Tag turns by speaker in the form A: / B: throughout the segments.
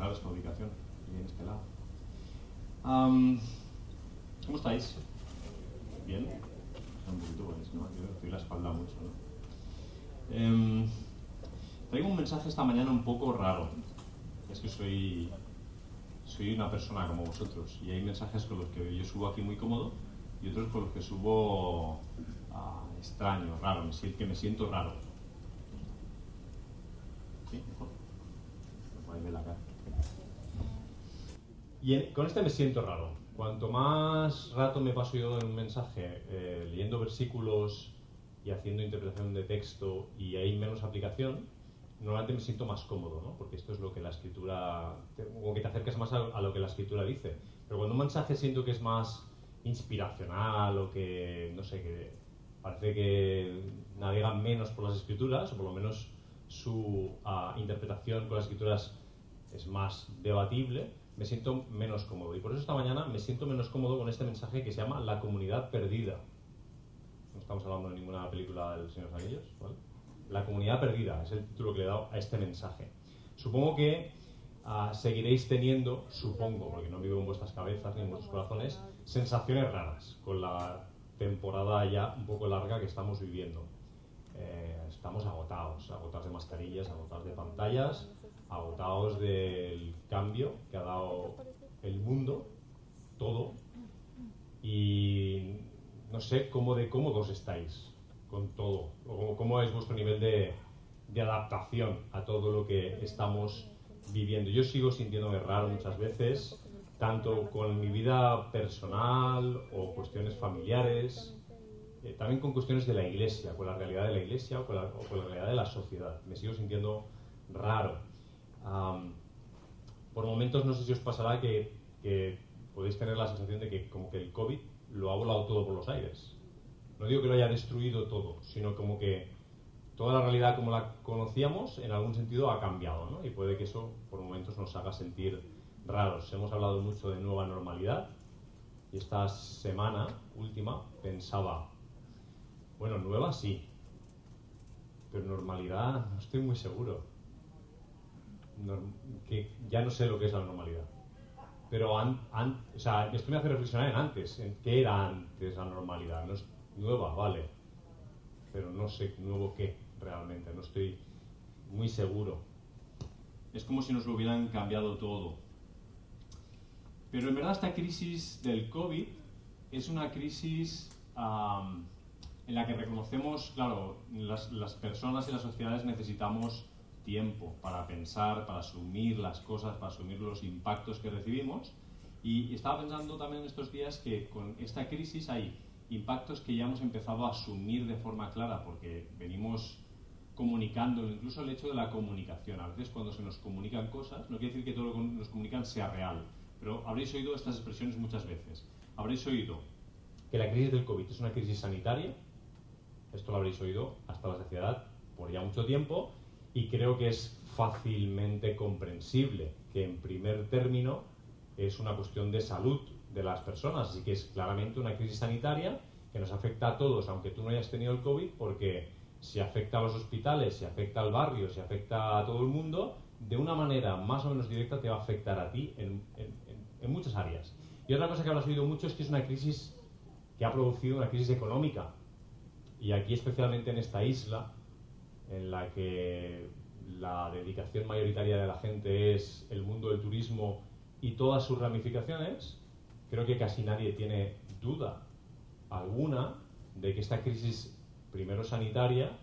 A: arreglar esta ubicación, este lado. ¿Cómo estáis? ¿Bien? Un poquito buenos, ¿no? Yo estoy la espalda mucho. Em, traigo un mensaje esta mañana un poco raro. Es que soy, soy una persona como vosotros y hay mensajes con los que yo subo aquí muy cómodo y otros con los que subo ah, extraño, raro, que me siento raro. ¿Sí? ¿Mejor? Me la cara. Y en- con este me siento raro. Cuanto más rato me paso yo en un mensaje eh, leyendo versículos y haciendo interpretación de texto y hay menos aplicación, normalmente me siento más cómodo, ¿no? Porque esto es lo que la escritura, como que te acercas más a, a lo que la escritura dice. Pero cuando un mensaje siento que es más inspiracional o que, no sé, que parece que navega menos por las escrituras, o por lo menos su ah, interpretación con las escrituras es más debatible, me siento menos cómodo. Y por eso esta mañana me siento menos cómodo con este mensaje que se llama La comunidad perdida. No estamos hablando de ninguna película del Señor de los. La comunidad perdida es el título que le he dado a este mensaje. Supongo que ah, seguiréis teniendo, supongo, porque no vivo en vuestras cabezas ni en vuestros corazones, sensaciones raras con la temporada ya un poco larga que estamos viviendo. Eh, estamos agotados, agotados de mascarillas, agotados de pantallas, agotados del cambio que ha dado el mundo, todo, y no sé cómo de cómodos estáis con todo, o cómo, es vuestro nivel de, de adaptación a todo lo que estamos viviendo. Yo sigo sintiéndome raro muchas veces, tanto con mi vida personal o cuestiones familiares, eh, también con cuestiones de la iglesia, con la realidad de la iglesia o con la, o con la realidad de la sociedad. Me sigo sintiendo raro. Por momentos no sé si os pasará que, que podéis tener la sensación de que como que el COVID lo ha volado todo por los aires. No digo que lo haya destruido todo, sino como que toda la realidad como la conocíamos en algún sentido ha cambiado, ¿no? Y puede que eso por momentos nos haga sentir raros. Hemos hablado mucho de nueva normalidad y esta semana última pensaba, bueno, nueva sí, pero normalidad no estoy muy seguro. Que ya no sé lo que es la normalidad. Pero an- an- o sea, esto me hace reflexionar en antes, en qué era antes la normalidad. No es nueva, vale, pero no sé nuevo qué realmente, no estoy muy seguro. Es como si nos lo hubieran cambiado todo. Pero en verdad esta crisis del COVID es una crisis am, en la que reconocemos, claro, las, las personas y las sociedades necesitamos tiempo para pensar, para asumir las cosas, para asumir los impactos que recibimos. Y estaba pensando también estos días que con esta crisis hay impactos que ya hemos empezado a asumir de forma clara porque venimos comunicándolo, incluso el hecho de la comunicación. A veces cuando se nos comunican cosas, no quiere decir que todo lo que nos comunican sea real, pero habréis oído estas expresiones muchas veces. Habréis oído que la crisis del COVID es una crisis sanitaria, esto lo habréis oído hasta la saciedad por ya mucho tiempo, y creo que es fácilmente comprensible que en primer término es una cuestión de salud de las personas, así que es claramente una crisis sanitaria que nos afecta a todos, aunque tú no hayas tenido el COVID, porque si afecta a los hospitales, si afecta al barrio, si afecta a todo el mundo, de una manera más o menos directa te va a afectar a ti en, en- en- muchas áreas. Y otra cosa que habrás oído mucho es que es una crisis que ha producido una crisis económica. Y aquí especialmente en esta isla, en la que la dedicación mayoritaria de la gente es el mundo del turismo y todas sus ramificaciones, creo que casi nadie tiene duda alguna de que esta crisis, primero sanitaria,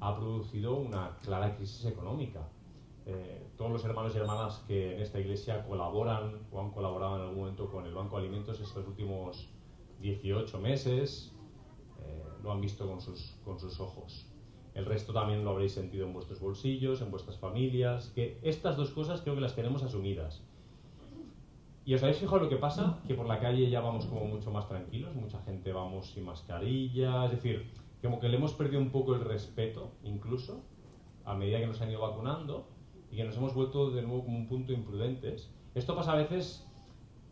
A: ha producido una clara crisis económica. Eh, todos los hermanos y hermanas que en esta iglesia colaboran o han colaborado en algún momento con el Banco de Alimentos estos últimos 18 meses, eh, lo han visto con sus, con sus ojos. El resto también lo habréis sentido en vuestros bolsillos, en vuestras familias, que estas dos cosas creo que las tenemos asumidas. ¿Y os habéis fijado lo que pasa? Que por la calle ya vamos como mucho más tranquilos, mucha gente vamos sin mascarilla, es decir, como que le hemos perdido un poco el respeto, incluso, a medida que nos han ido vacunando, y que nos hemos vuelto de nuevo como un punto imprudentes. Esto pasa a veces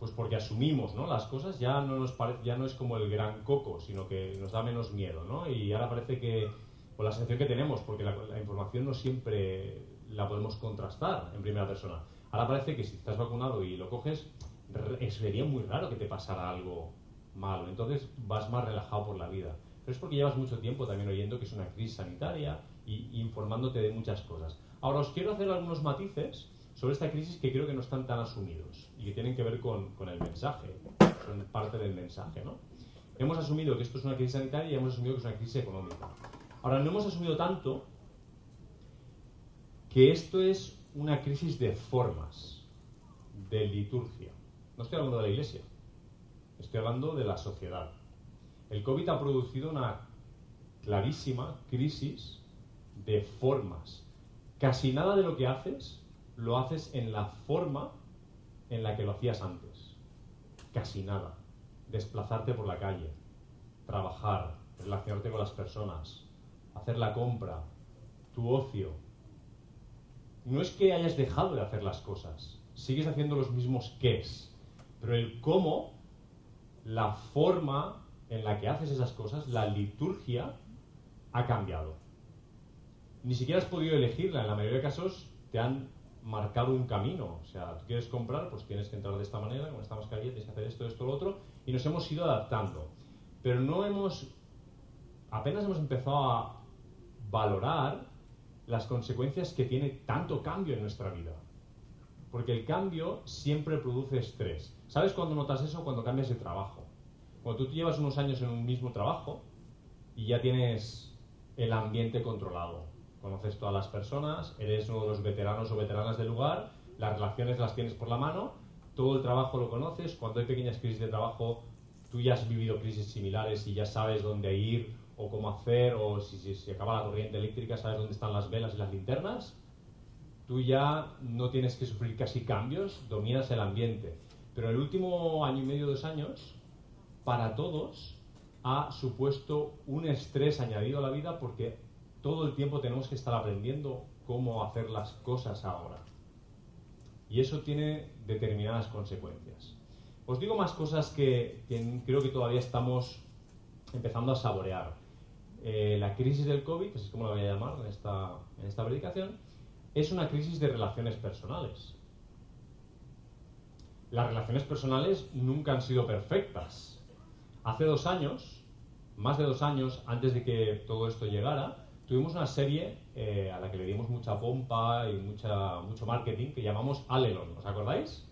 A: pues porque asumimos ¿no? las cosas, ya no, nos parece, ya no es como el gran coco, sino que nos da menos miedo, ¿no? Y ahora parece que, por la sensación que tenemos, porque la, la información no siempre la podemos contrastar en primera persona. Ahora parece que si estás vacunado y lo coges, sería muy raro que te pasara algo malo. Entonces vas más relajado por la vida. Pero es porque llevas mucho tiempo también oyendo que es una crisis sanitaria y informándote de muchas cosas. Ahora os quiero hacer algunos matices sobre esta crisis que creo que no están tan asumidos y que tienen que ver con, con el mensaje, son parte del mensaje. ¿no? Hemos asumido que esto es una crisis sanitaria y hemos asumido que es una crisis económica. Ahora, no hemos asumido tanto que esto es una crisis de formas, de liturgia. No estoy hablando de la iglesia, estoy hablando de la sociedad. El COVID ha producido una clarísima crisis de formas. Casi nada de lo que haces lo haces en la forma en la que lo hacías antes. Casi nada. Desplazarte por la calle, trabajar, relacionarte con las personas, hacer la compra, tu ocio. No es que hayas dejado de hacer las cosas, sigues haciendo los mismos es, pero el cómo, la forma en la que haces esas cosas, la liturgia, ha cambiado. Ni siquiera has podido elegirla, en la mayoría de casos te han marcado un camino. O sea, tú quieres comprar, pues tienes que entrar de esta manera, con esta mascarilla, tienes que hacer esto, esto, lo otro, y nos hemos ido adaptando. Pero no hemos, apenas hemos empezado a valorar las consecuencias que tiene tanto cambio en nuestra vida. Porque el cambio siempre produce estrés. ¿Sabes cuándo notas eso? Cuando cambias de trabajo. Cuando tú llevas unos años en un mismo trabajo y ya tienes el ambiente controlado. Conoces todas las personas, eres uno de los veteranos o veteranas del lugar, las relaciones las tienes por la mano, todo el trabajo lo conoces, cuando hay pequeñas crisis de trabajo, tú ya has vivido crisis similares y ya sabes dónde ir o cómo hacer, o si, si, si acaba la corriente eléctrica, sabes dónde están las velas y las linternas. Tú ya no tienes que sufrir casi cambios, dominas el ambiente. Pero el último año y medio, dos años, para todos ha supuesto un estrés añadido a la vida porque todo el tiempo tenemos que estar aprendiendo cómo hacer las cosas ahora. Y eso tiene determinadas consecuencias. Os digo más cosas que, creo que todavía estamos empezando a saborear. Eh, la crisis del COVID, que es como la voy a llamar en esta, en esta predicación, es una crisis de relaciones personales. Las relaciones personales nunca han sido perfectas. Hace dos años, más de dos años antes de que todo esto llegara, tuvimos una serie eh, a la que le dimos mucha pompa y mucha, mucho marketing que llamamos Alelon. ¿Os acordáis?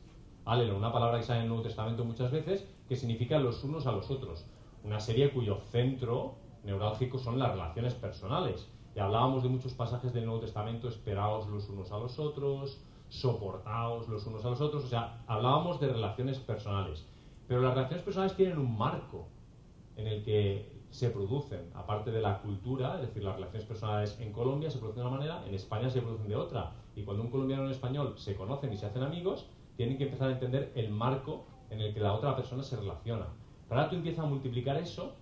A: Alelon, una palabra que sale en el Nuevo Testamento muchas veces, que significa los unos a los otros. Una serie cuyo centro neurálgico son las relaciones personales. Y hablábamos de muchos pasajes del Nuevo Testamento, esperaos los unos a los otros, soportaos los unos a los otros, o sea, hablábamos de relaciones personales. Pero las relaciones personales tienen un marco en el que se producen, aparte de la cultura, es decir, las relaciones personales en Colombia se producen de una manera, en España se producen de otra. Y cuando un colombiano y un español se conocen y se hacen amigos, tienen que empezar a entender el marco en el que la otra persona se relaciona. Pero ahora tú empiezas a multiplicar eso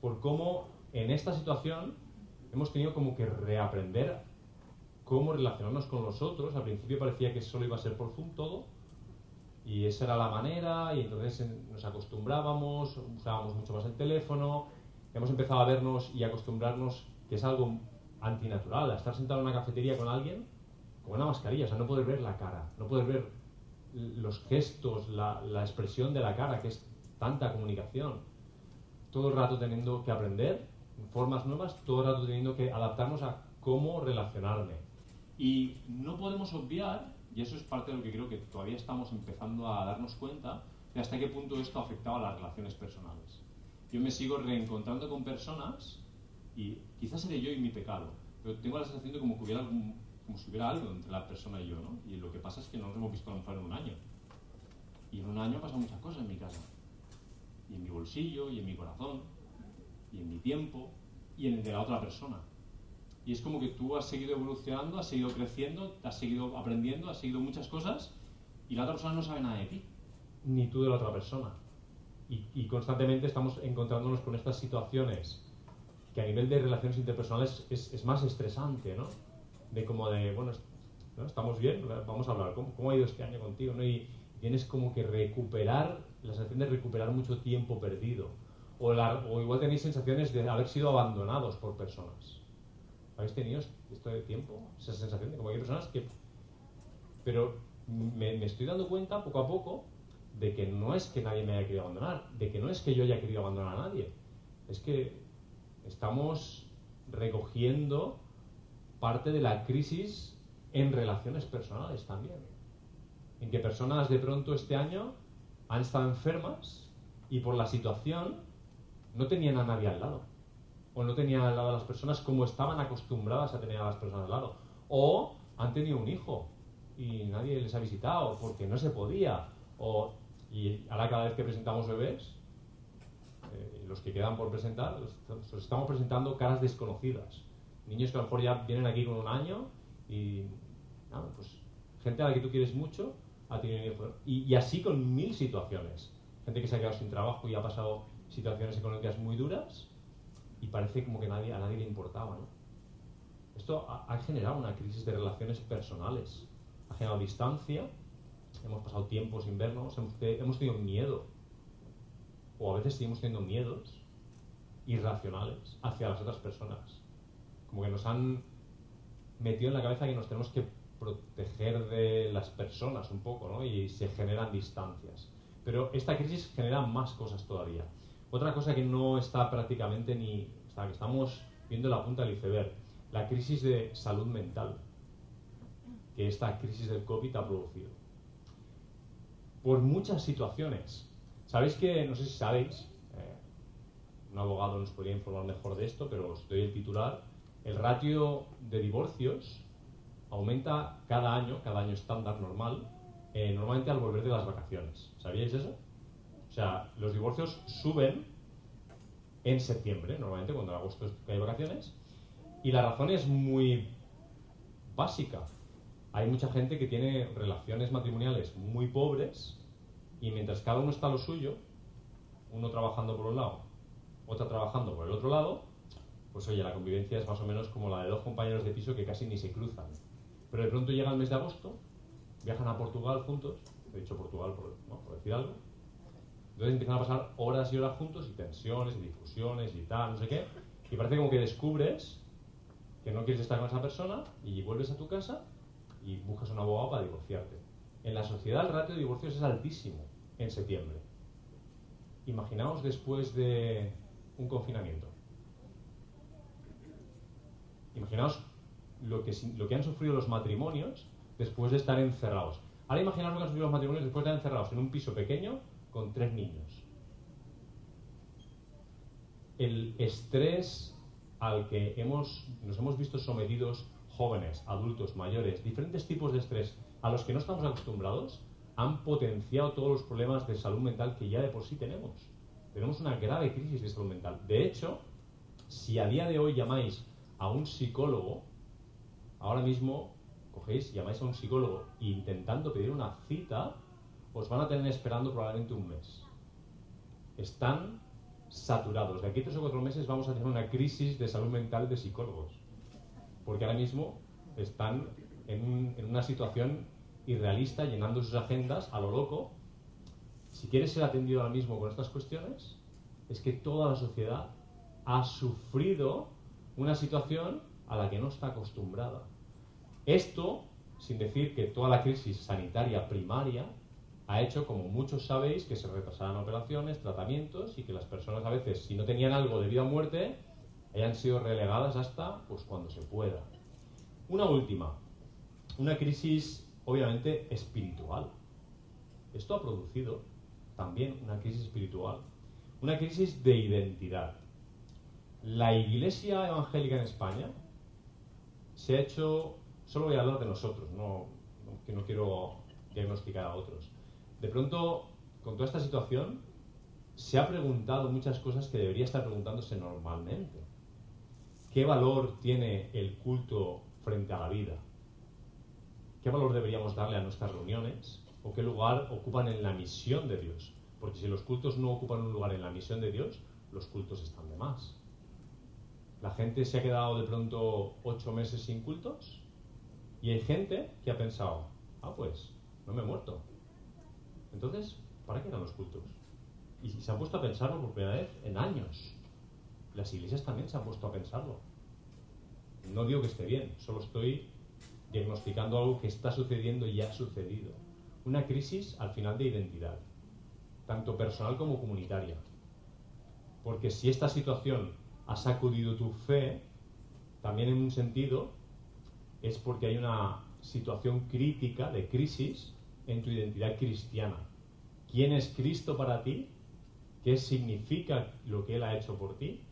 A: por cómo en esta situación hemos tenido como que reaprender cómo relacionarnos con los otros. Al principio parecía que solo iba a ser por Zoom todo, y esa era la manera, y entonces nos acostumbrábamos, usábamos mucho más el teléfono, hemos empezado a vernos y acostumbrarnos que es algo antinatural, a estar sentado en una cafetería con alguien con una mascarilla, o sea, no poder ver la cara, no poder ver los gestos, la, la expresión de la cara, que es tanta comunicación. Todo el rato teniendo que aprender formas nuevas, todo el rato teniendo que adaptarnos a cómo relacionarme. Y no podemos obviar, y eso es parte de lo que creo que todavía estamos empezando a darnos cuenta, de hasta qué punto esto afectaba a las relaciones personales yo me sigo reencontrando con personas y quizás seré yo y mi pecado, pero tengo la sensación de como, que hubiera como si hubiera algo entre la persona y yo, ¿no? Y lo que pasa es que no nos hemos visto a en un año. Y en un año pasan muchas cosas en mi casa. Y en mi bolsillo, y en mi corazón, y en mi tiempo, y en el de la otra persona. Y es como que tú has seguido evolucionando, has seguido creciendo, has seguido aprendiendo, has seguido muchas cosas, y la otra persona no sabe nada de ti, ni tú de la otra persona y, constantemente estamos encontrándonos con estas situaciones que a nivel de relaciones interpersonales es, más estresante, ¿no? De como de, bueno, estamos bien, vamos a hablar, ¿cómo, ha ido este año contigo? ¿no? Y tienes como que recuperar, la sensación de recuperar mucho tiempo perdido. O, o igual tenéis sensaciones de haber sido abandonados por personas. ¿Habéis tenido esto de tiempo? Esa sensación de como hay personas que... Pero me, me estoy dando cuenta poco a poco de que no es que nadie me haya querido abandonar, de que no es que yo haya querido abandonar a nadie, es que estamos recogiendo parte de la crisis en relaciones personales también. En que personas de pronto este año han estado enfermas y por la situación no tenían a nadie al lado. O no tenían al lado a las personas como estaban acostumbradas a tener a las personas al lado. O han tenido un hijo y nadie les ha visitado porque no se podía. O, y ahora cada vez que presentamos bebés, eh, los que quedan por presentar, los, estamos presentando caras desconocidas. Niños que a lo mejor ya vienen aquí con un año y, pues, gente a la que tú quieres mucho ha tenido un hijo. Y, y así con mil situaciones. Gente que se ha quedado sin trabajo y ha pasado situaciones económicas muy duras y parece como que nadie, a nadie le importaba. ¿no? Esto ha, generado una crisis de relaciones personales, ha generado distancia, hemos pasado tiempos sin vernos, hemos, hemos tenido miedo o a veces seguimos teniendo miedos irracionales hacia las otras personas. Como que nos han metido en la cabeza que nos tenemos que proteger de las personas un poco, ¿no? Y se generan distancias. Pero esta crisis genera más cosas todavía. Otra cosa que no está prácticamente ni, que estamos viendo la punta del iceberg, la crisis de salud mental que esta crisis del COVID ha producido. Por muchas situaciones, Sabéis que, no sé si sabéis, eh, un abogado nos podría informar mejor de esto, pero os doy el titular, el ratio de divorcios aumenta cada año, cada año estándar normal, eh, normalmente al volver de las vacaciones. ¿Sabíais eso? Sea, los divorcios suben en septiembre, normalmente cuando en agosto hay vacaciones, y la razón es muy básica. Hay mucha gente que tiene relaciones matrimoniales muy pobres y mientras cada uno está a lo suyo, uno trabajando por un lado, otra trabajando por el otro lado, pues oye, la convivencia es más o menos como la de dos compañeros de piso que casi ni se cruzan. Pero de pronto llega el mes de agosto, viajan a Portugal juntos, he dicho Portugal por, por decir algo, entonces empiezan a pasar horas y horas juntos y tensiones y difusiones y tal, no sé qué, y parece como que descubres que no quieres estar con esa persona y vuelves a tu casa y buscas un abogado para divorciarte. En la sociedad el ratio de divorcios es altísimo en septiembre. Imaginaos después de un confinamiento. Imaginaos lo que, lo que han sufrido los matrimonios después de estar encerrados. Ahora imaginaos lo que han sufrido los matrimonios después de estar encerrados en un piso pequeño con tres niños. El estrés al que hemos, nos hemos visto sometidos jóvenes, adultos, mayores, diferentes tipos de estrés a los que no estamos acostumbrados, han potenciado todos los problemas de salud mental que ya de por sí tenemos. Tenemos una grave crisis de salud mental. De hecho, si a día de hoy llamáis a un psicólogo, ahora mismo cogéis, llamáis a un psicólogo intentando pedir una cita, os van a tener esperando probablemente un mes. Están saturados. De aquí a tres o cuatro meses vamos a tener una crisis de salud mental de psicólogos. Porque ahora mismo están en, en una situación irrealista, llenando sus agendas a lo loco. Si quieres ser atendido ahora mismo con estas cuestiones, es que toda la sociedad ha sufrido una situación a la que no está acostumbrada. Esto, sin decir que toda la crisis sanitaria primaria ha hecho, como muchos sabéis, que se retrasaran operaciones, tratamientos y que las personas a veces, si no tenían algo de vida o muerte, hayan sido relegadas hasta pues, cuando se pueda. Una última, una crisis obviamente espiritual. Esto ha producido también una crisis espiritual, una crisis de identidad. La iglesia evangélica en España se ha hecho, solo voy a hablar de nosotros, no, que no quiero diagnosticar a otros. De pronto, con toda esta situación, se ha preguntado muchas cosas que debería estar preguntándose normalmente. ¿Qué valor tiene el culto frente a la vida? ¿Qué valor deberíamos darle a nuestras reuniones? ¿O qué lugar ocupan en la misión de Dios? Porque si los cultos no ocupan un lugar en la misión de Dios, los cultos están de más. La gente se ha quedado de pronto ocho meses sin cultos y hay gente que ha pensado, ah, pues, no me he muerto. Entonces, ¿para qué eran los cultos? Y se han puesto a pensarlo por primera vez en años. Las iglesias también se han puesto a pensarlo. No digo que esté bien, solo estoy diagnosticando algo que está sucediendo y ha sucedido. Una crisis al final de identidad, tanto personal como comunitaria. Porque si esta situación ha sacudido tu fe, también en un sentido es porque hay una situación crítica de crisis en tu identidad cristiana. ¿Quién es Cristo para ti? ¿Qué significa lo que Él ha hecho por ti?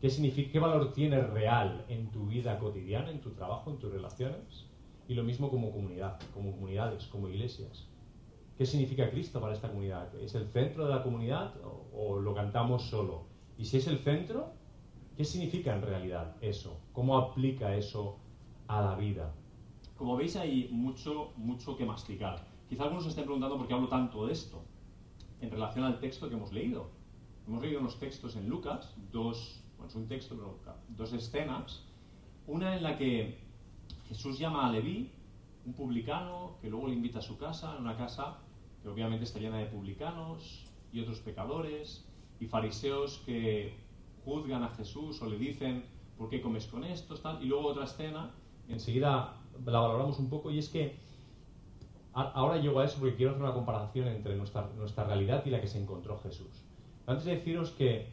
A: ¿Qué, significa, ¿Qué valor tiene real en tu vida cotidiana, en tu trabajo, en tus relaciones? Y lo mismo como comunidad, como comunidades, como iglesias. ¿Qué significa Cristo para esta comunidad? ¿Es el centro de la comunidad o, lo cantamos solo? Y si es el centro, ¿qué significa en realidad eso? ¿Cómo aplica eso a la vida? Como veis hay mucho, mucho que masticar. Quizá algunos se estén preguntando por qué hablo tanto de esto en relación al texto que hemos leído. Hemos leído unos textos en Lucas, dos, bueno, es un texto, pero dos escenas. Una en la que Jesús llama a Leví, un publicano, que luego le invita a su casa, en una casa que obviamente está llena de publicanos y otros pecadores, y fariseos que juzgan a Jesús o le dicen, ¿por qué comes con estos? Tal? Y luego otra escena, enseguida la valoramos un poco, y es que ahora llego a eso porque quiero hacer una comparación entre nuestra, nuestra realidad y la que se encontró Jesús. Antes de deciros que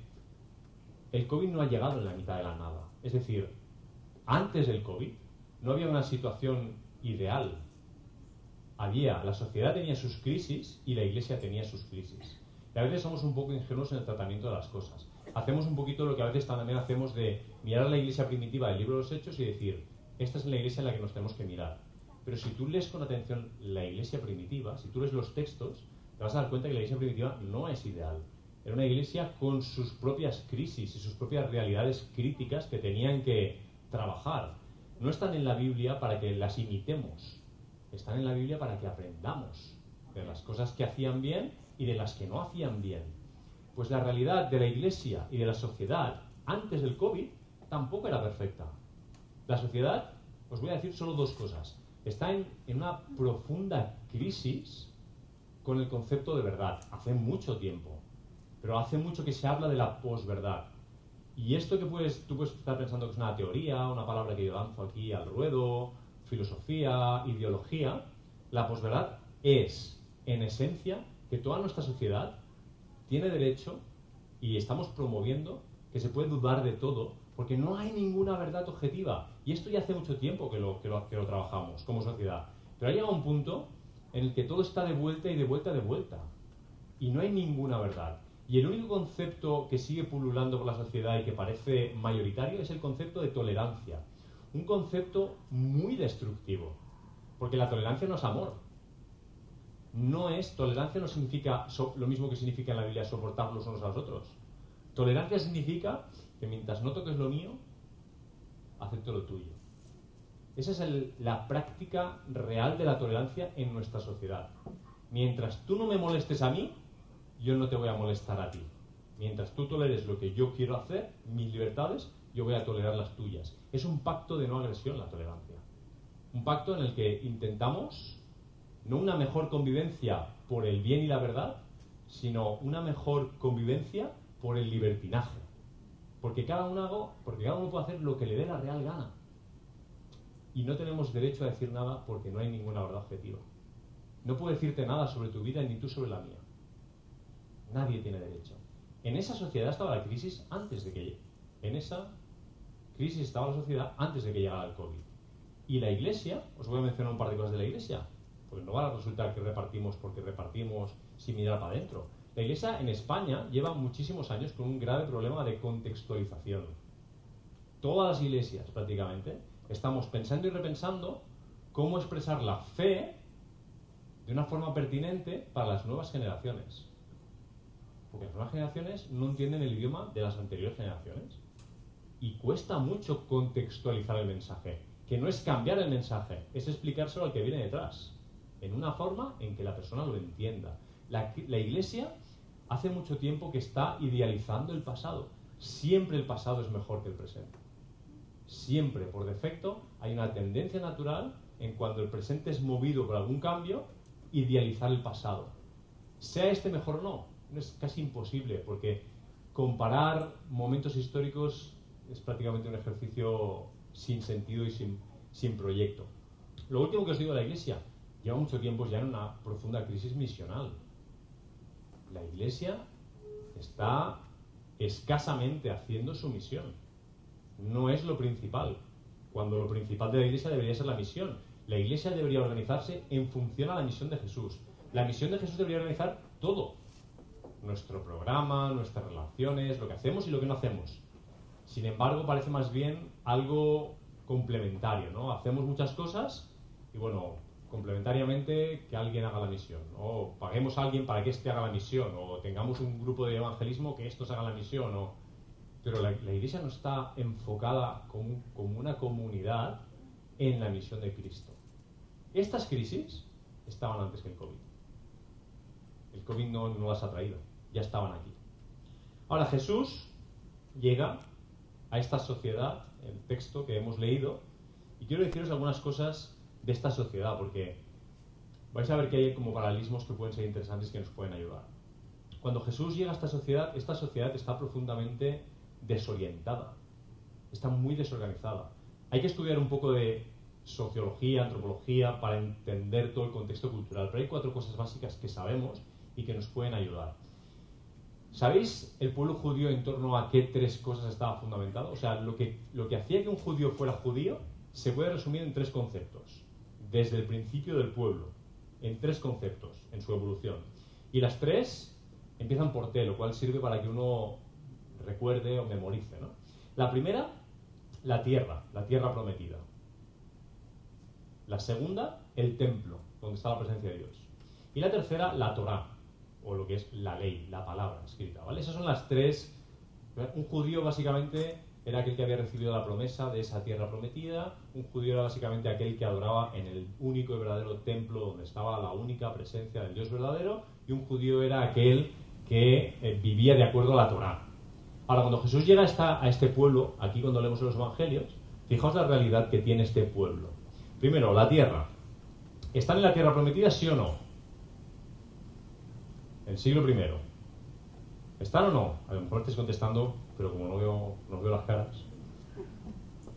A: el COVID no ha llegado en la mitad de la nada. Es decir, antes del COVID no había una situación ideal. Había, la sociedad tenía sus crisis y la iglesia tenía sus crisis. Y a veces somos un poco ingenuos en el tratamiento de las cosas. Hacemos un poquito lo que a veces también hacemos de mirar a la iglesia primitiva del libro de los Hechos y decir, esta es la iglesia en la que nos tenemos que mirar. Pero si tú lees con atención la iglesia primitiva, si tú lees los textos, te vas a dar cuenta que la iglesia primitiva no es ideal. Era una iglesia con sus propias crisis y sus propias realidades críticas que tenían que trabajar. No están en la Biblia para que las imitemos, están en la Biblia para que aprendamos de las cosas que hacían bien y de las que no hacían bien. Pues la realidad de la iglesia y de la sociedad antes del COVID tampoco era perfecta. La sociedad, os voy a decir solo dos cosas está en, una profunda crisis con el concepto de verdad, hace mucho tiempo, pero hace mucho que se habla de la posverdad. Y esto que puedes, tú puedes estar pensando que es una teoría, una palabra que yo lanzo aquí al ruedo, filosofía, ideología, la posverdad es, en esencia, que toda nuestra sociedad tiene derecho y estamos promoviendo que se puede dudar de todo porque no hay ninguna verdad objetiva. Y esto ya hace mucho tiempo que lo, que lo, que lo trabajamos como sociedad. Pero ha llegado un punto en el que todo está de vuelta y de vuelta de vuelta. Y no hay ninguna verdad. Y el único concepto que sigue pululando por la sociedad y que parece mayoritario es el concepto de tolerancia. Un concepto muy destructivo. Porque la tolerancia no es amor. No es, tolerancia no significa lo mismo que significa en la Biblia soportar los unos a los otros. Tolerancia significa que mientras no toques lo mío, acepto lo tuyo. Esa es la práctica real de la tolerancia en nuestra sociedad. Mientras tú no me molestes a mí, yo no te voy a molestar a ti. Mientras tú toleres lo que yo quiero hacer, mis libertades, yo voy a tolerar las tuyas. Es un pacto de no agresión la tolerancia. Un pacto en el que intentamos no una mejor convivencia por el bien y la verdad, sino una mejor convivencia por el libertinaje. Porque cada uno, porque cada uno puede hacer lo que le dé la real gana. Y no tenemos derecho a decir nada porque no hay ninguna verdad objetiva. No puedo decirte nada sobre tu vida ni tú sobre la mía. Nadie tiene derecho. En esa sociedad estaba la crisis antes de que. En esa crisis estaba la sociedad antes de que llegara el COVID. Y la iglesia, os voy a mencionar un par de cosas de la iglesia, porque no va a resultar que repartimos porque repartimos sin mirar para adentro. La Iglesia en España lleva muchísimos años con un grave problema de contextualización. Todas las iglesias prácticamente estamos pensando y repensando cómo expresar la fe de una forma pertinente para las nuevas generaciones. Porque las nuevas generaciones no entienden el idioma de las anteriores generaciones. Y cuesta mucho contextualizar el mensaje, que no es cambiar el mensaje, es explicárselo al que viene detrás, en una forma en que la persona lo entienda. La, Iglesia hace mucho tiempo que está idealizando el pasado. Siempre el pasado es mejor que el presente. Siempre, por defecto, hay una tendencia natural en cuando el presente es movido por algún cambio, idealizar el pasado. Sea este mejor o no, es casi imposible, porque comparar momentos históricos es prácticamente un ejercicio sin sentido y sin, sin proyecto. lo último que os digo de la Iglesia, lleva mucho tiempo ya en una profunda crisis misional. La Iglesia está escasamente haciendo su misión. No es lo principal, cuando lo principal de la Iglesia debería ser la misión. La Iglesia debería organizarse en función a la misión de Jesús. La misión de Jesús debería organizar todo. Nuestro programa, nuestras relaciones, lo que hacemos y lo que no hacemos. Sin embargo, parece más bien algo complementario, ¿no? Hacemos muchas cosas y bueno, complementariamente que alguien haga la misión, o paguemos a alguien para que éste haga la misión, o tengamos un grupo de evangelismo que estos hagan la misión, o... pero la, iglesia no está enfocada como, como, una comunidad en la misión de Cristo. Estas crisis estaban antes que el COVID. El COVID no, no las ha traído, ya estaban aquí. Ahora Jesús llega a esta sociedad, el texto que hemos leído, y quiero deciros algunas cosas de esta sociedad, porque vais a ver que hay como paralelismos que pueden ser interesantes que nos pueden ayudar. Cuando Jesús llega a esta sociedad, esta sociedad está profundamente desorientada, está muy desorganizada. Hay que estudiar un poco de sociología, antropología, para entender todo el contexto cultural, pero hay cuatro cosas básicas que sabemos y que nos pueden ayudar. ¿Sabéis el pueblo judío en torno a qué tres cosas estaba fundamentado? O sea, lo que, lo que hacía que un judío fuera judío se puede resumir en tres conceptos desde el principio del pueblo, en tres conceptos, en su evolución. Y las tres empiezan por T, lo cual sirve para que uno recuerde o memorice. La primera, la tierra, la tierra prometida. La segunda, el templo, donde está la presencia de Dios. Y la tercera, la Torah, o lo que es la ley, la palabra escrita. ¿vale? Esas son las tres. Un judío básicamente era aquel que había recibido la promesa de esa tierra prometida. Un judío era básicamente aquel que adoraba en el único y verdadero templo donde estaba la única presencia del Dios verdadero. Y un judío era aquel que eh, vivía de acuerdo a la Torá. Ahora, cuando Jesús llega a, este pueblo, aquí cuando leemos los evangelios, fijaos la realidad que tiene este pueblo. Primero, la tierra. ¿Están en la tierra prometida, sí o no? El siglo primero. ¿Están o no? A lo mejor estáis contestando pero como no veo, no veo las caras.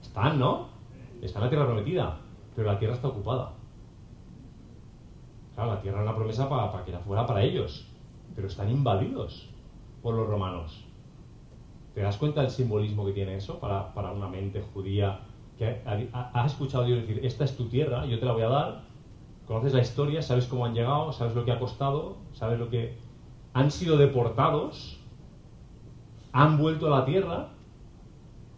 A: Están, ¿no? Está en la tierra prometida, pero la tierra está ocupada. Claro, la tierra es una promesa para, que la fuera para ellos, pero están invadidos por los romanos. ¿Te das cuenta del simbolismo que tiene eso para, para una mente judía que ha, ha, escuchado a Dios decir, esta es tu tierra, yo te la voy a dar? Conoces la historia, sabes cómo han llegado, sabes lo que ha costado, sabes lo que... Han sido deportados han vuelto a la tierra,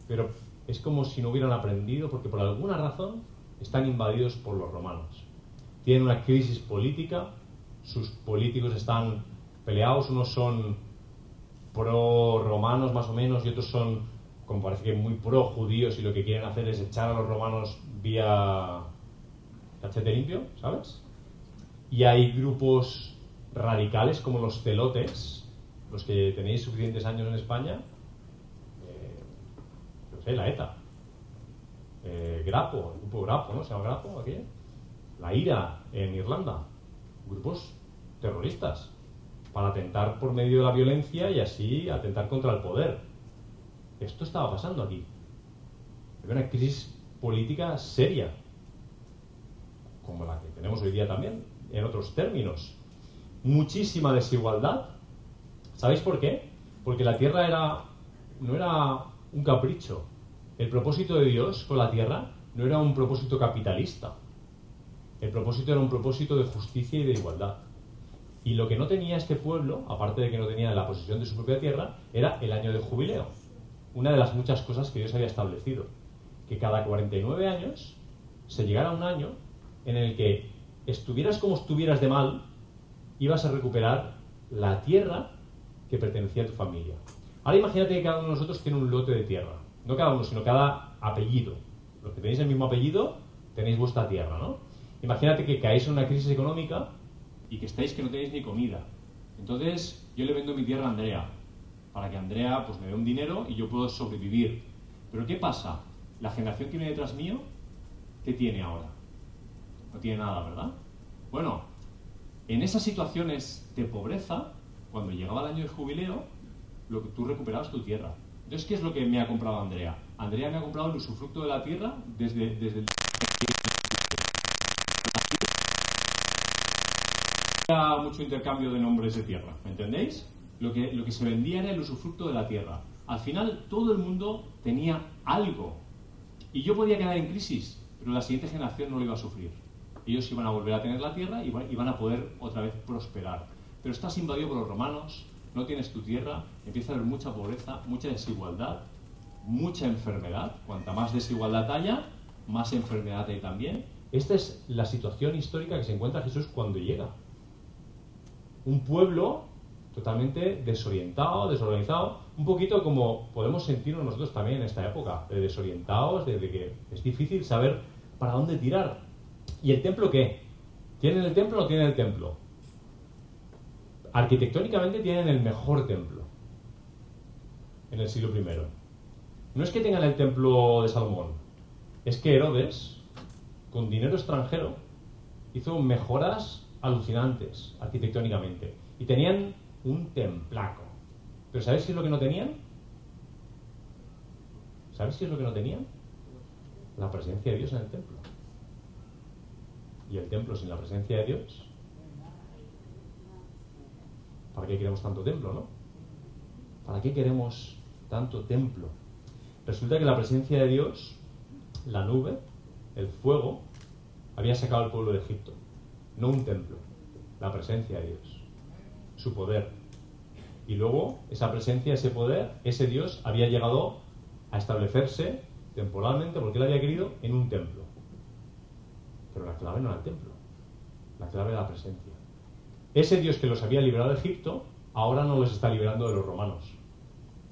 A: pero es como si no hubieran aprendido porque por alguna razón están invadidos por los romanos. Tienen una crisis política, sus políticos están peleados, unos son pro-romanos más o menos y otros son, como parece que muy pro-judíos y lo que quieren hacer es echar a los romanos vía cachete limpio, ¿sabes? Y hay grupos radicales como los celotes, los que tenéis suficientes años en España, eh, sé, la ETA, eh, Grapo, el grupo Grapo, ¿no? ¿Se llama Grapo aquí? La IRA en Irlanda, grupos terroristas, para atentar por medio de la violencia y así atentar contra el poder. Esto estaba pasando aquí. Había una crisis política seria, como la que tenemos hoy día también, en otros términos. Muchísima desigualdad, ¿Sabéis por qué? Porque la tierra era, no era un capricho. El propósito de Dios con la tierra no era un propósito capitalista. El propósito era un propósito de justicia y de igualdad. Y lo que no tenía este pueblo, aparte de que no tenía la posesión de su propia tierra, era el año de jubileo. Una de las muchas cosas que Dios había establecido. Que cada 49 años se llegara un año en el que estuvieras como estuvieras de mal, ibas a recuperar la tierra que pertenecía a tu familia. Ahora imagínate que cada uno de nosotros tiene un lote de tierra. No cada uno, sino cada apellido. Los que tenéis el mismo apellido, tenéis vuestra tierra, ¿no? Imagínate que caéis en una crisis económica y que estáis que no tenéis ni comida. Entonces, yo le vendo mi tierra a Andrea, para que Andrea pues, me dé un dinero y yo puedo sobrevivir. Pero ¿qué pasa? La generación que viene detrás mío, ¿qué tiene ahora? No tiene nada, ¿verdad? Bueno, en esas situaciones de pobreza, cuando llegaba el año de jubileo, lo que tú recuperabas tu tierra. Entonces, ¿qué es lo que me ha comprado Andrea? Andrea me ha comprado el usufructo de la tierra desde, desde el... mucho intercambio de nombres de tierra, ¿me entendéis? Lo que, lo que se vendía era el usufructo de la tierra. Al final todo el mundo tenía algo. Y yo podía quedar en crisis, pero la siguiente generación no lo iba a sufrir. Ellos iban a volver a tener la tierra y iban a poder otra vez prosperar. Pero estás invadido por los romanos, no tienes tu tierra, empieza a haber mucha pobreza, mucha desigualdad, mucha enfermedad. Cuanta más desigualdad haya, más enfermedad hay también. Esta es la situación histórica que se encuentra Jesús cuando llega. Un pueblo totalmente desorientado, desorganizado, un poquito como podemos sentirnos nosotros también en esta época, de desorientados, de, que es difícil saber para dónde tirar. ¿Y el templo qué? ¿Tienen el templo o no tienen el templo? Arquitectónicamente tienen el mejor templo en el siglo I. No es que tengan el templo de Salomón, es que Herodes, con dinero extranjero, hizo mejoras alucinantes arquitectónicamente. Y tenían un templaco. ¿Pero sabéis qué es lo que no tenían? ¿Sabéis qué es lo que no tenían? La presencia de Dios en el templo. ¿Y el templo sin la presencia de Dios? ¿Para qué queremos tanto templo, no? ¿Para qué queremos tanto templo? Resulta que la presencia de Dios la nube, el fuego, había sacado al pueblo de Egipto. No un templo, la presencia de Dios, su poder. Y luego esa presencia, ese poder, ese Dios había llegado a establecerse temporalmente, porque él había querido, en un templo. Pero la clave no era el templo, la clave era la presencia. Ese Dios que los había liberado de Egipto, ahora no los está liberando de los romanos.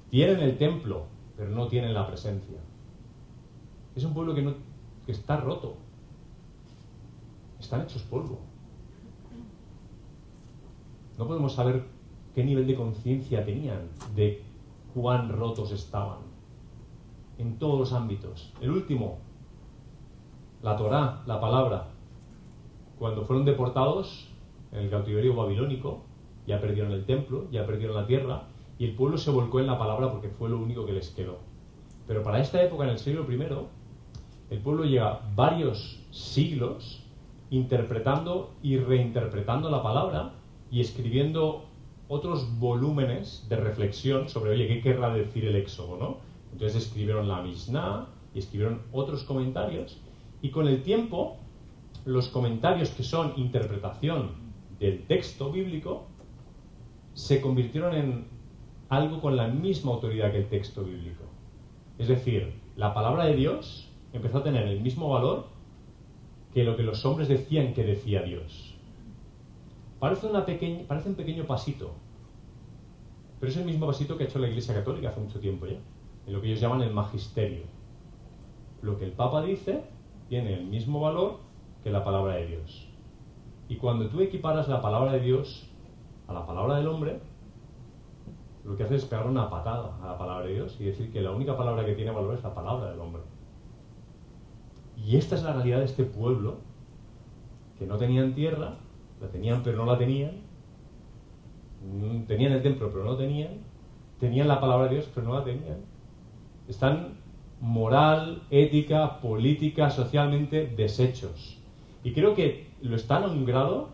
A: Tienen el templo, pero no tienen la presencia. Es un pueblo que, está roto. Están hechos polvo. No podemos saber qué nivel de conciencia tenían de cuán rotos estaban. En todos los ámbitos. El último, la Torá, la palabra. Cuando fueron deportados en el cautiverio babilónico, ya perdieron el templo, ya perdieron la tierra, y el pueblo se volcó en la palabra porque fue lo único que les quedó. Pero para esta época, en el siglo I, el pueblo lleva varios siglos interpretando y reinterpretando la palabra y escribiendo otros volúmenes de reflexión sobre, oye, ¿qué querrá decir el éxodo? ¿no? Entonces escribieron la Mishnah y escribieron otros comentarios y con el tiempo los comentarios que son interpretación del texto bíblico se convirtieron en algo con la misma autoridad que el texto bíblico. Es decir, la palabra de Dios empezó a tener el mismo valor que lo que los hombres decían que decía Dios. Parece, una pequeña, parece un pequeño pasito, pero es el mismo pasito que ha hecho la Iglesia Católica hace mucho tiempo ya, en lo que ellos llaman el magisterio. Lo que el Papa dice tiene el mismo valor que la palabra de Dios. Y cuando tú equiparas la palabra de Dios a la palabra del hombre, lo que haces es pegar una patada a la palabra de Dios y decir que la única palabra que tiene valor es la palabra del hombre. Y esta es la realidad de este pueblo, que no tenían tierra, la tenían pero no la tenían, mm, tenían el templo pero no tenían, tenían la palabra de Dios pero no la tenían. Están moral, ética, política, socialmente deshechos. Y creo que lo están a un grado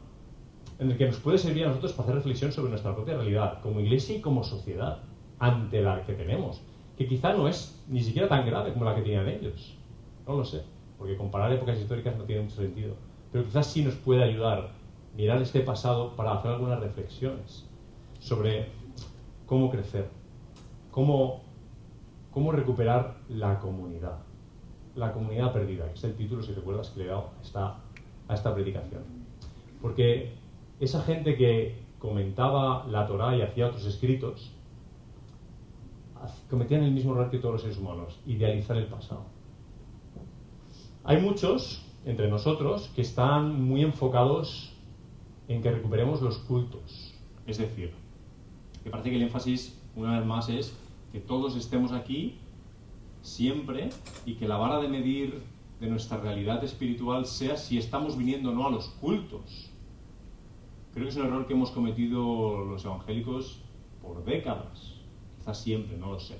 A: en el que nos puede servir a nosotros para hacer reflexión sobre nuestra propia realidad, como iglesia y como sociedad, ante la que tenemos, que quizá no es ni siquiera tan grave como la que tenían ellos. No lo sé porque comparar épocas históricas no tiene mucho sentido. Pero quizás sí nos puede ayudar mirar este pasado para hacer algunas reflexiones sobre cómo crecer, cómo, cómo recuperar la comunidad, la comunidad perdida, que es el título, si recuerdas, que le he dado a esta predicación. Porque esa gente que comentaba la Torah y hacía otros escritos, cometían el mismo error que todos los seres humanos, idealizar el pasado. Hay muchos entre nosotros que están muy enfocados en que recuperemos los cultos. Es decir, que parece que el énfasis, una vez más, es que todos estemos aquí siempre y que la vara de medir de nuestra realidad espiritual sea si estamos viniendo o no a los cultos. Creo que es un error que hemos cometido los evangélicos por décadas, quizás siempre, no lo sé.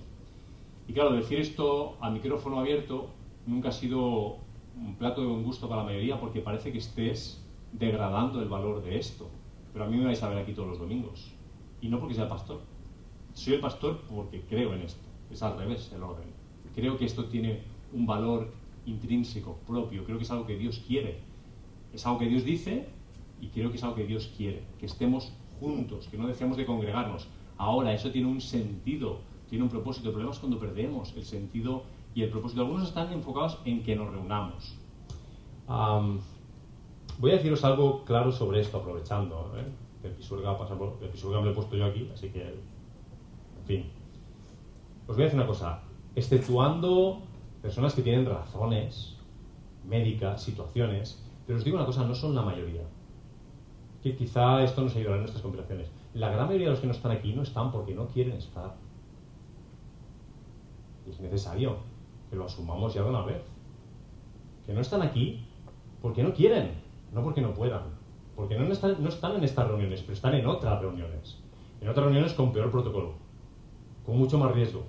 A: Y claro, decir esto a micrófono abierto nunca ha sido un plato de buen gusto para la mayoría porque parece que estés degradando el valor de esto. pero a mí me vais a ver aquí todos los domingos. Y no porque sea pastor. Soy el pastor porque creo en esto. Es al revés el orden. Creo que esto tiene un valor intrínseco, propio. Creo que es algo que Dios quiere. Es algo que Dios dice y creo que es algo que Dios quiere. Que estemos juntos, que no dejemos de congregarnos. Ahora, eso tiene un sentido, tiene un propósito. El problema es cuando perdemos el sentido y el propósito. Algunos están enfocados en que nos reunamos. voy a deciros algo claro sobre esto, aprovechando. El Pisuerga, el me lo he puesto yo aquí, así que, en fin. Os voy a decir una cosa. Exceptuando personas que tienen razones médicas, situaciones, pero os digo una cosa, no son la mayoría. Que quizá esto nos ayudará en nuestras conversaciones. La gran mayoría de los que no están aquí no están porque no quieren estar. Y es necesario que lo asumamos ya de una vez. Que no están aquí porque no quieren, no porque no puedan. Porque no están en estas reuniones, pero están en otras reuniones. En otras reuniones con peor protocolo, con mucho más riesgo.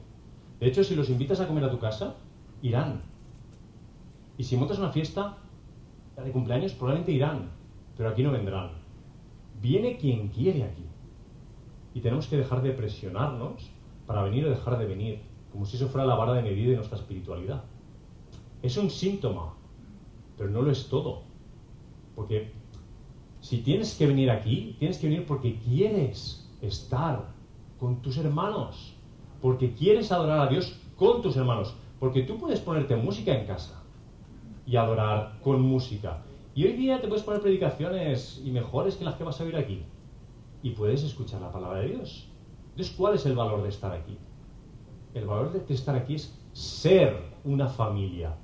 A: De hecho, si los invitas a comer a tu casa, irán. Y si montas una fiesta de cumpleaños, probablemente irán, pero aquí no vendrán. Viene quien quiere aquí. Y tenemos que dejar de presionarnos para venir o dejar de venir, como si eso fuera la vara de medir de nuestra espiritualidad. Es un síntoma, pero no lo es todo. Porque si tienes que venir aquí, tienes que venir porque quieres estar con tus hermanos, porque quieres adorar a Dios con tus hermanos, porque tú puedes ponerte música en casa y adorar con música. Y hoy día te puedes poner predicaciones y mejores que las que vas a oír aquí. Y puedes escuchar la palabra de Dios. Entonces, ¿cuál es el valor de estar aquí? El valor de estar aquí es ser una familia.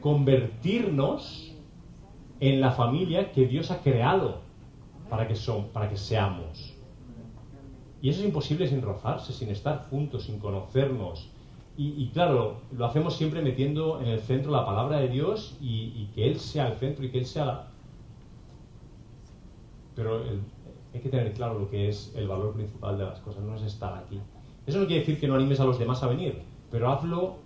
A: Convertirnos en la familia que Dios ha creado para que, son, para que seamos. Y eso es imposible sin rozarse, sin estar juntos, sin conocernos, y, claro, lo hacemos siempre metiendo en el centro la palabra de Dios y, que Él sea el centro y que Él sea la... Pero hay que tener claro lo que es el valor principal de las cosas, no es estar aquí. Eso no quiere decir que no animes a los demás a venir, pero hazlo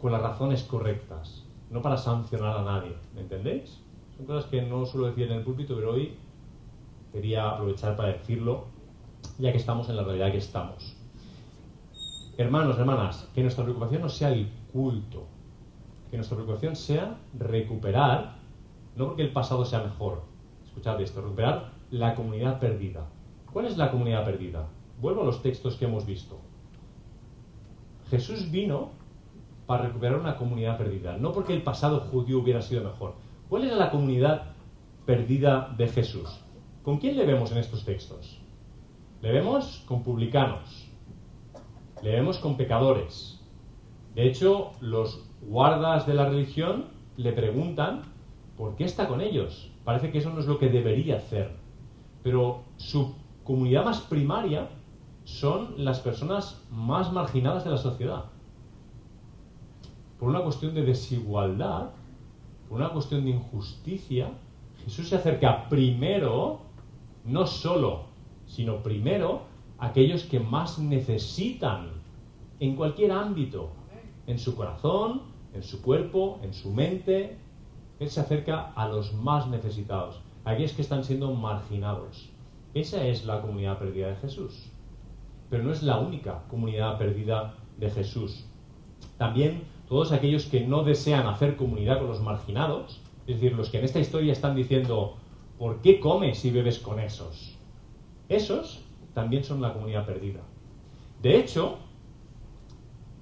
A: con las razones correctas, no para sancionar a nadie, ¿me entendéis? Son cosas que no suelo decir en el púlpito, pero hoy quería aprovechar para decirlo, ya que estamos en la realidad que estamos. Hermanos, hermanas, que nuestra preocupación no sea el culto, que nuestra preocupación sea recuperar, no porque el pasado sea mejor, escuchad esto, recuperar la comunidad perdida. ¿Cuál es la comunidad perdida? Vuelvo a los textos que hemos visto. Jesús vino para recuperar una comunidad perdida, no porque el pasado judío hubiera sido mejor. ¿Cuál era la comunidad perdida de Jesús? ¿Con quién le vemos en estos textos? Le vemos con publicanos, le vemos con pecadores. De hecho, los guardas de la religión le preguntan por qué está con ellos. Parece que eso no es lo que debería hacer. Pero su comunidad más primaria son las personas más marginadas de la sociedad. Por una cuestión de desigualdad, por una cuestión de injusticia, Jesús se acerca primero, no solo, sino primero aquellos que más necesitan en cualquier ámbito, en su corazón, en su cuerpo, en su mente. Él se acerca a los más necesitados, a aquellos que están siendo marginados. Esa es la comunidad perdida de Jesús. Pero no es la única comunidad perdida de Jesús. También todos aquellos que no desean hacer comunidad con los marginados, es decir, los que en esta historia están diciendo, ¿por qué comes y bebes con esos? Esos también son la comunidad perdida. De hecho,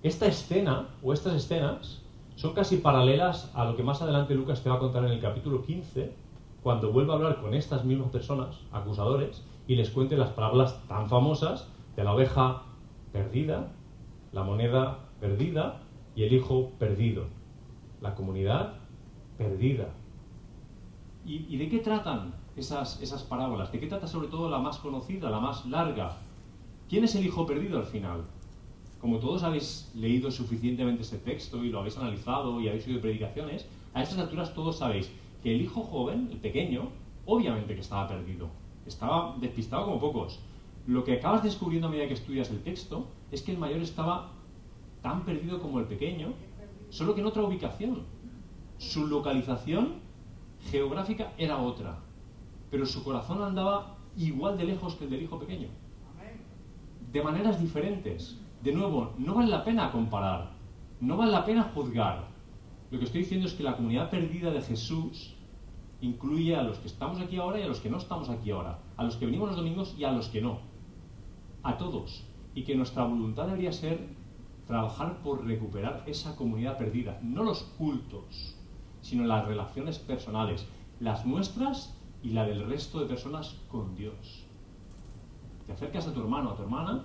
A: esta escena o estas escenas son casi paralelas a lo que más adelante Lucas te va a contar en el capítulo 15, cuando vuelve a hablar con estas mismas personas, acusadores, y les cuente las palabras tan famosas de la oveja perdida, la moneda perdida y el hijo perdido. La comunidad perdida. ¿Y, de qué tratan esas, esas parábolas? ¿De qué trata sobre todo la más conocida, la más larga? ¿Quién es el hijo perdido al final? Como todos habéis leído suficientemente este texto y lo habéis analizado y habéis oído predicaciones, a estas alturas todos sabéis que el hijo joven, el pequeño, obviamente que estaba perdido. Estaba despistado como pocos. Lo que acabas descubriendo a medida que estudias el texto es que el mayor estaba tan perdido como el pequeño, solo que en otra ubicación. Su localización geográfica era otra, pero su corazón andaba igual de lejos que el del hijo pequeño. De maneras diferentes. De nuevo, no vale la pena comparar, no vale la pena juzgar. Lo que estoy diciendo es que la comunidad perdida de Jesús incluye a los que estamos aquí ahora y a los que no estamos aquí ahora, a los que venimos los domingos y a los que no, a todos. Y que nuestra voluntad debería ser trabajar por recuperar esa comunidad perdida, no los cultos, sino las relaciones personales, las nuestras y la del resto de personas con Dios. Te acercas a tu hermano a tu hermana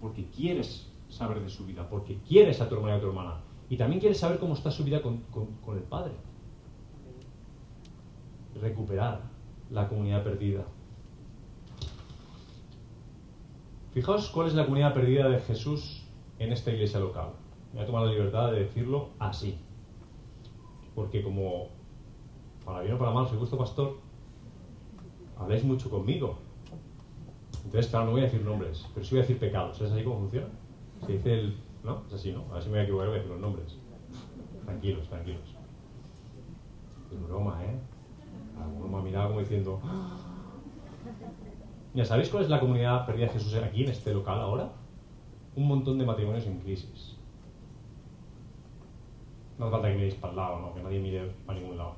A: porque quieres saber de su vida, porque quieres a tu hermano y a tu hermana. Y también quieres saber cómo está su vida con, con el Padre. Recuperar la comunidad perdida. Fijaos cuál es la comunidad perdida de Jesús en esta iglesia local. Me voy a tomar la libertad de decirlo así. Porque como, para bien o para mal, soy vuestro pastor, habláis mucho conmigo. Entonces, claro, no voy a decir nombres, pero sí voy a decir pecados. ¿Es así como funciona? Se dice el... ¿No? Es así, ¿no? A ver si me voy a equivocar, voy a decir los nombres. Tranquilos, tranquilos. Es broma, ¿eh? Alguno me ha como diciendo... Ya ¿sabéis cuál es la comunidad perdida de Jesús aquí, en este local ahora? Un montón de matrimonios en crisis. No hace falta que miréis para el lado, ¿no? que nadie mire para ningún lado.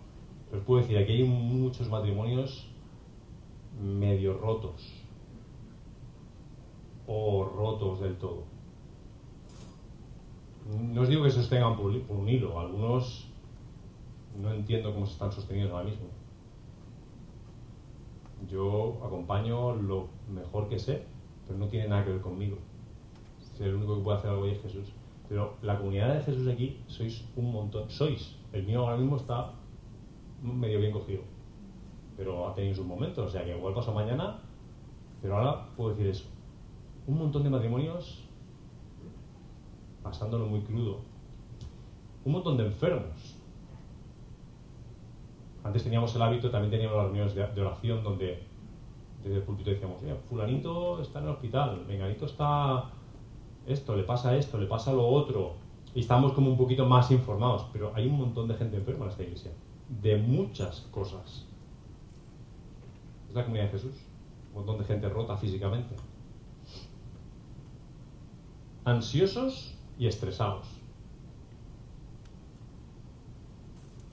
A: Pero os puedo decir, aquí hay muchos matrimonios medio rotos o rotos del todo. No os digo que se sostengan por, un hilo, algunos no entiendo cómo se están sosteniendo ahora mismo. Yo acompaño lo mejor que sé, pero no tiene nada que ver conmigo. el único que puede hacer algo ahí es Jesús. Pero la comunidad de Jesús aquí sois un montón. Sois. El mío ahora mismo está medio bien cogido. Pero ha tenido sus momentos. O sea que igual pasa mañana. Pero ahora puedo decir eso. Un montón de matrimonios pasándolo muy crudo. Un montón de enfermos. Antes teníamos el hábito, también teníamos las reuniones de, oración donde desde el púlpito decíamos, fulanito está en el hospital, venganito está esto, le pasa esto, le pasa lo otro. Y estamos como un poquito más informados, pero hay un montón de gente enferma en esta iglesia, de muchas cosas. La comunidad de Jesús, un montón de gente rota físicamente. Ansiosos y estresados.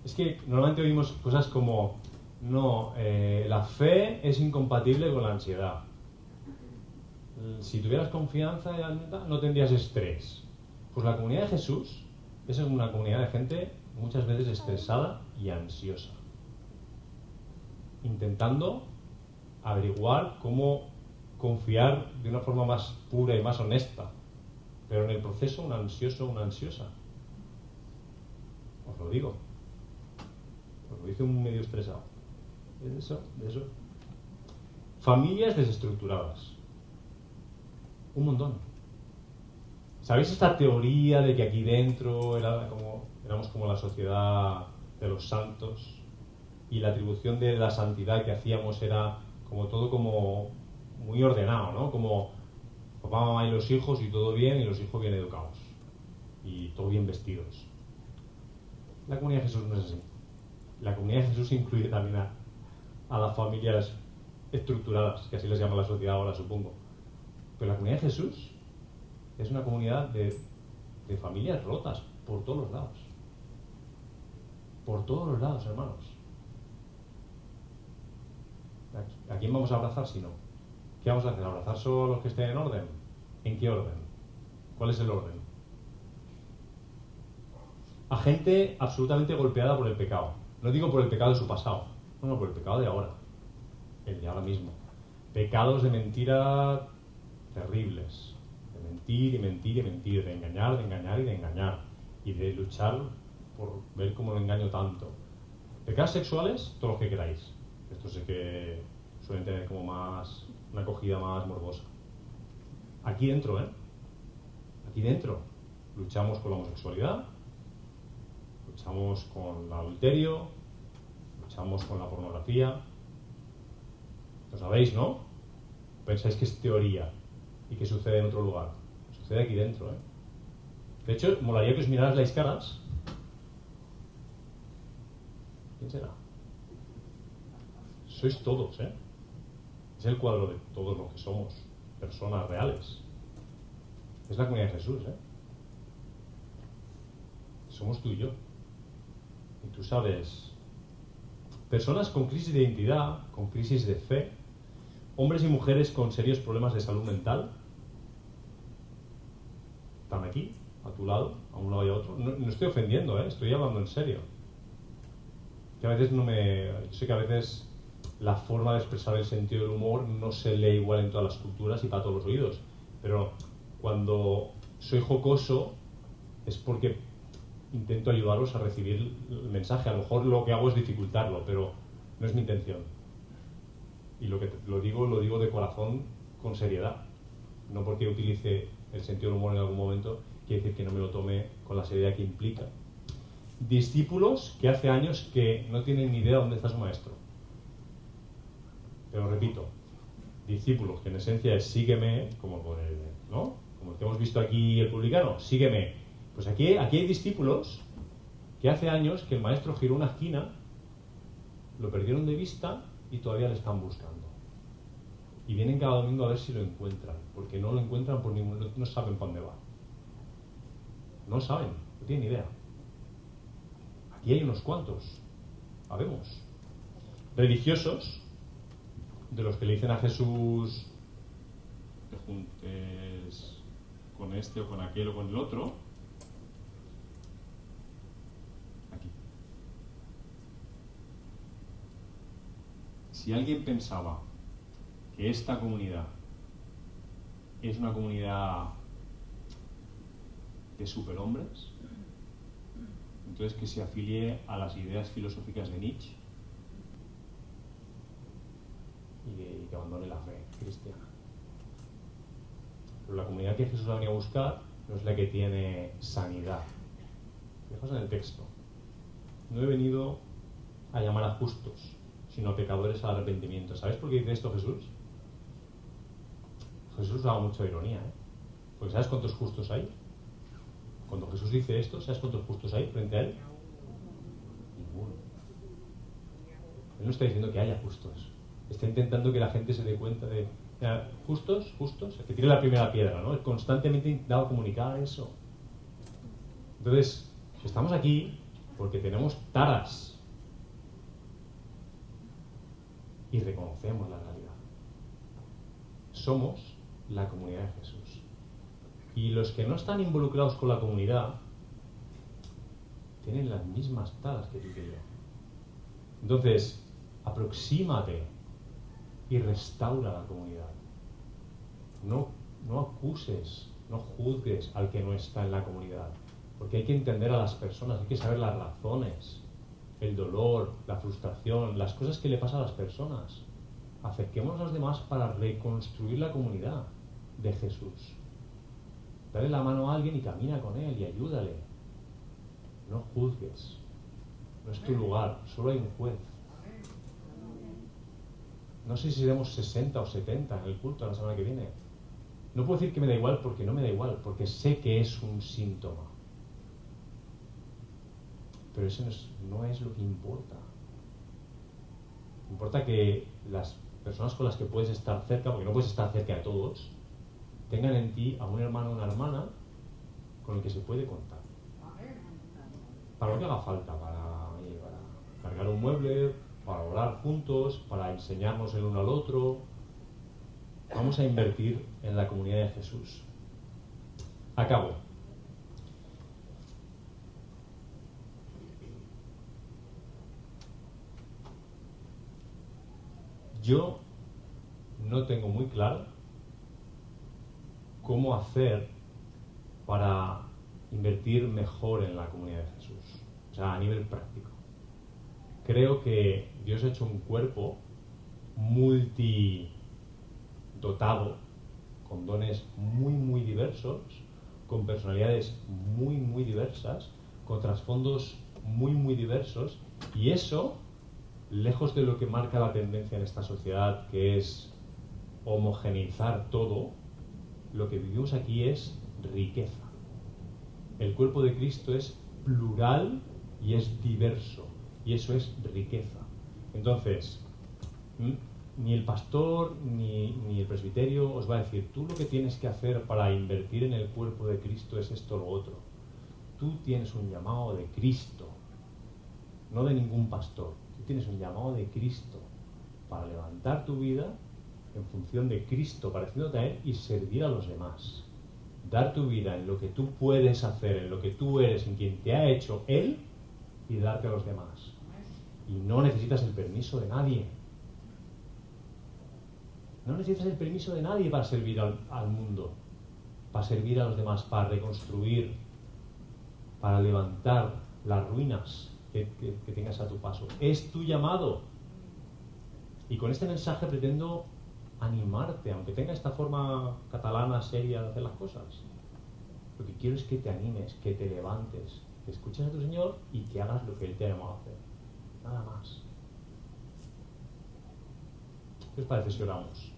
A: Es que normalmente oímos cosas como, no, eh, la fe es incompatible con la ansiedad si tuvieras confianza no tendrías estrés. Pues la comunidad de Jesús es una comunidad de gente muchas veces estresada y ansiosa, intentando averiguar cómo confiar de una forma más pura y más honesta, pero en el proceso un ansioso, una ansiosa. Os lo digo. Os lo dice un medio estresado. De eso, de eso. Familias desestructuradas un montón. ¿Sabéis esta teoría de que aquí dentro era como, éramos como la sociedad de los santos y la atribución de la santidad que hacíamos era como todo como muy ordenado, ¿no? Como papá, mamá y los hijos y todo bien y los hijos bien educados y todo bien vestidos. La comunidad de Jesús no es así. La comunidad de Jesús incluye también a, las familias estructuradas, que así les llama la sociedad ahora, supongo pero la comunidad de Jesús es una comunidad de, familias rotas por todos los lados. Por todos los lados, hermanos. ¿A quién vamos a abrazar si no? ¿Qué vamos a hacer? ¿Abrazar solo a los que estén en orden? ¿En qué orden? ¿Cuál es el orden? A gente absolutamente golpeada por el pecado. No digo por el pecado de su pasado, no, no, por el pecado de ahora. El de ahora mismo. Pecados de mentira terribles, de mentir y mentir y mentir, de engañar, de engañar y de engañar, y de luchar por ver cómo lo engaño tanto. Pecados sexuales, todos los que queráis. Esto sé que suelen tener como más, una acogida más morbosa. Aquí dentro, ¿eh? Aquí dentro luchamos con la homosexualidad, luchamos con el adulterio, luchamos con la pornografía. Lo sabéis, ¿no? Pensáis que es teoría y que sucede en otro lugar. Sucede aquí dentro. ¿eh? De hecho, molaría que os miraras las caras. ¿Quién será? Sois todos, ¿eh? es el cuadro de todos los que somos, personas reales. Es la comunidad de Jesús, ¿eh? Somos tú y yo. Y tú sabes, personas con crisis de identidad, con crisis de fe, hombres y mujeres con serios problemas de salud mental, están aquí, a tu lado, a un lado y a otro. No, estoy ofendiendo, ¿eh? estoy hablando en serio. Que a veces no me. Yo sé que a veces la forma de expresar el sentido del humor no se lee igual en todas las culturas y para todos los oídos. Pero cuando soy jocoso es porque intento ayudaros a recibir el mensaje. A lo mejor lo que hago es dificultarlo, pero no es mi intención. Y lo que lo digo, lo digo de corazón, con seriedad. No porque utilice el sentido del humor en algún momento, quiere decir que no me lo tome con la seriedad que implica. Discípulos que hace años que no tienen ni idea dónde está su maestro. Pero repito, discípulos que en esencia es sígueme, como, ¿no? como el que hemos visto aquí el publicano, sígueme. Pues aquí, aquí hay discípulos que hace años que el maestro giró una esquina, lo perdieron de vista y todavía le están buscando. Y vienen cada domingo a ver si lo encuentran, porque no lo encuentran por ningún, no, saben para dónde va. No saben, no tienen idea. Aquí hay unos cuantos, sabemos. Religiosos, de los que le dicen a Jesús, te juntes con este o con aquel o con el otro, aquí. Si alguien pensaba que esta comunidad es una comunidad de superhombres, entonces que se afilie a las ideas filosóficas de Nietzsche y que, abandone la fe cristiana. Pero la comunidad que Jesús ha venido a buscar no es la que tiene sanidad. Fijaos en el texto. No he venido a llamar a justos, sino a pecadores al arrepentimiento. ¿Sabes por qué dice esto Jesús? Jesús usaba mucha ironía, ¿eh? Porque ¿sabes cuántos justos hay? Cuando Jesús dice esto, ¿sabes cuántos justos hay frente a él? Ninguno. Él no está diciendo que haya justos. Está intentando que la gente se dé cuenta de, justos, justos, el que tiene la primera piedra, ¿no? Constantemente intentado comunicar eso. Entonces, estamos aquí porque tenemos taras y reconocemos la realidad. Somos la comunidad de Jesús. Y los que no están involucrados con la comunidad tienen las mismas taras que tú y yo. Entonces, aproxímate y restaura la comunidad. No, no acuses, no juzgues al que no está en la comunidad, porque hay que entender a las personas, hay que saber las razones, el dolor, la frustración, las cosas que le pasan a las personas. Acerquémonos a los demás para reconstruir la comunidad de Jesús. Dale la mano a alguien y camina con él y ayúdale. No juzgues. No es tu lugar, solo hay un juez. No sé si seremos 60 o 70 en el culto la semana que viene. No puedo decir que me da igual porque no me da igual, porque sé que es un síntoma. Pero eso no es, lo que importa. Importa que las personas con las que puedes estar cerca, porque no puedes estar cerca de todos, tengan en ti a un hermano o una hermana con el que se puede contar. Para lo que haga falta, para, para cargar un mueble, para orar juntos, para enseñarnos el uno al otro. Vamos a invertir en la comunidad de Jesús. Acabo. Yo no tengo muy claro cómo hacer para invertir mejor en la comunidad de Jesús, o sea, a nivel práctico. Creo que Dios ha hecho un cuerpo multidotado, con dones muy, muy diversos, con personalidades muy, muy diversas, con trasfondos muy, muy diversos, y eso, lejos de lo que marca la tendencia en esta sociedad, que es homogeneizar todo, lo que vivimos aquí es riqueza. El cuerpo de Cristo es plural y es diverso, y eso es riqueza. Entonces, ni el pastor ni, ni, el presbiterio os va a decir, tú lo que tienes que hacer para invertir en el cuerpo de Cristo es esto o lo otro. Tú tienes un llamado de Cristo, no de ningún pastor. Tú tienes un llamado de Cristo para levantar tu vida en función de Cristo, pareciéndote a Él y servir a los demás. Dar tu vida en lo que tú puedes hacer, en lo que tú eres, en quien te ha hecho Él y darte a los demás. Y no necesitas el permiso de nadie. No necesitas el permiso de nadie para servir al, mundo, para servir a los demás, para reconstruir, para levantar las ruinas que, que tengas a tu paso. Es tu llamado. Y con este mensaje pretendo animarte, aunque tenga esta forma catalana seria de hacer las cosas. Lo que quiero es que te animes, que te levantes, que escuches a tu Señor y que hagas lo que Él te ha llamado a hacer. Nada más. ¿Qué os parece si oramos?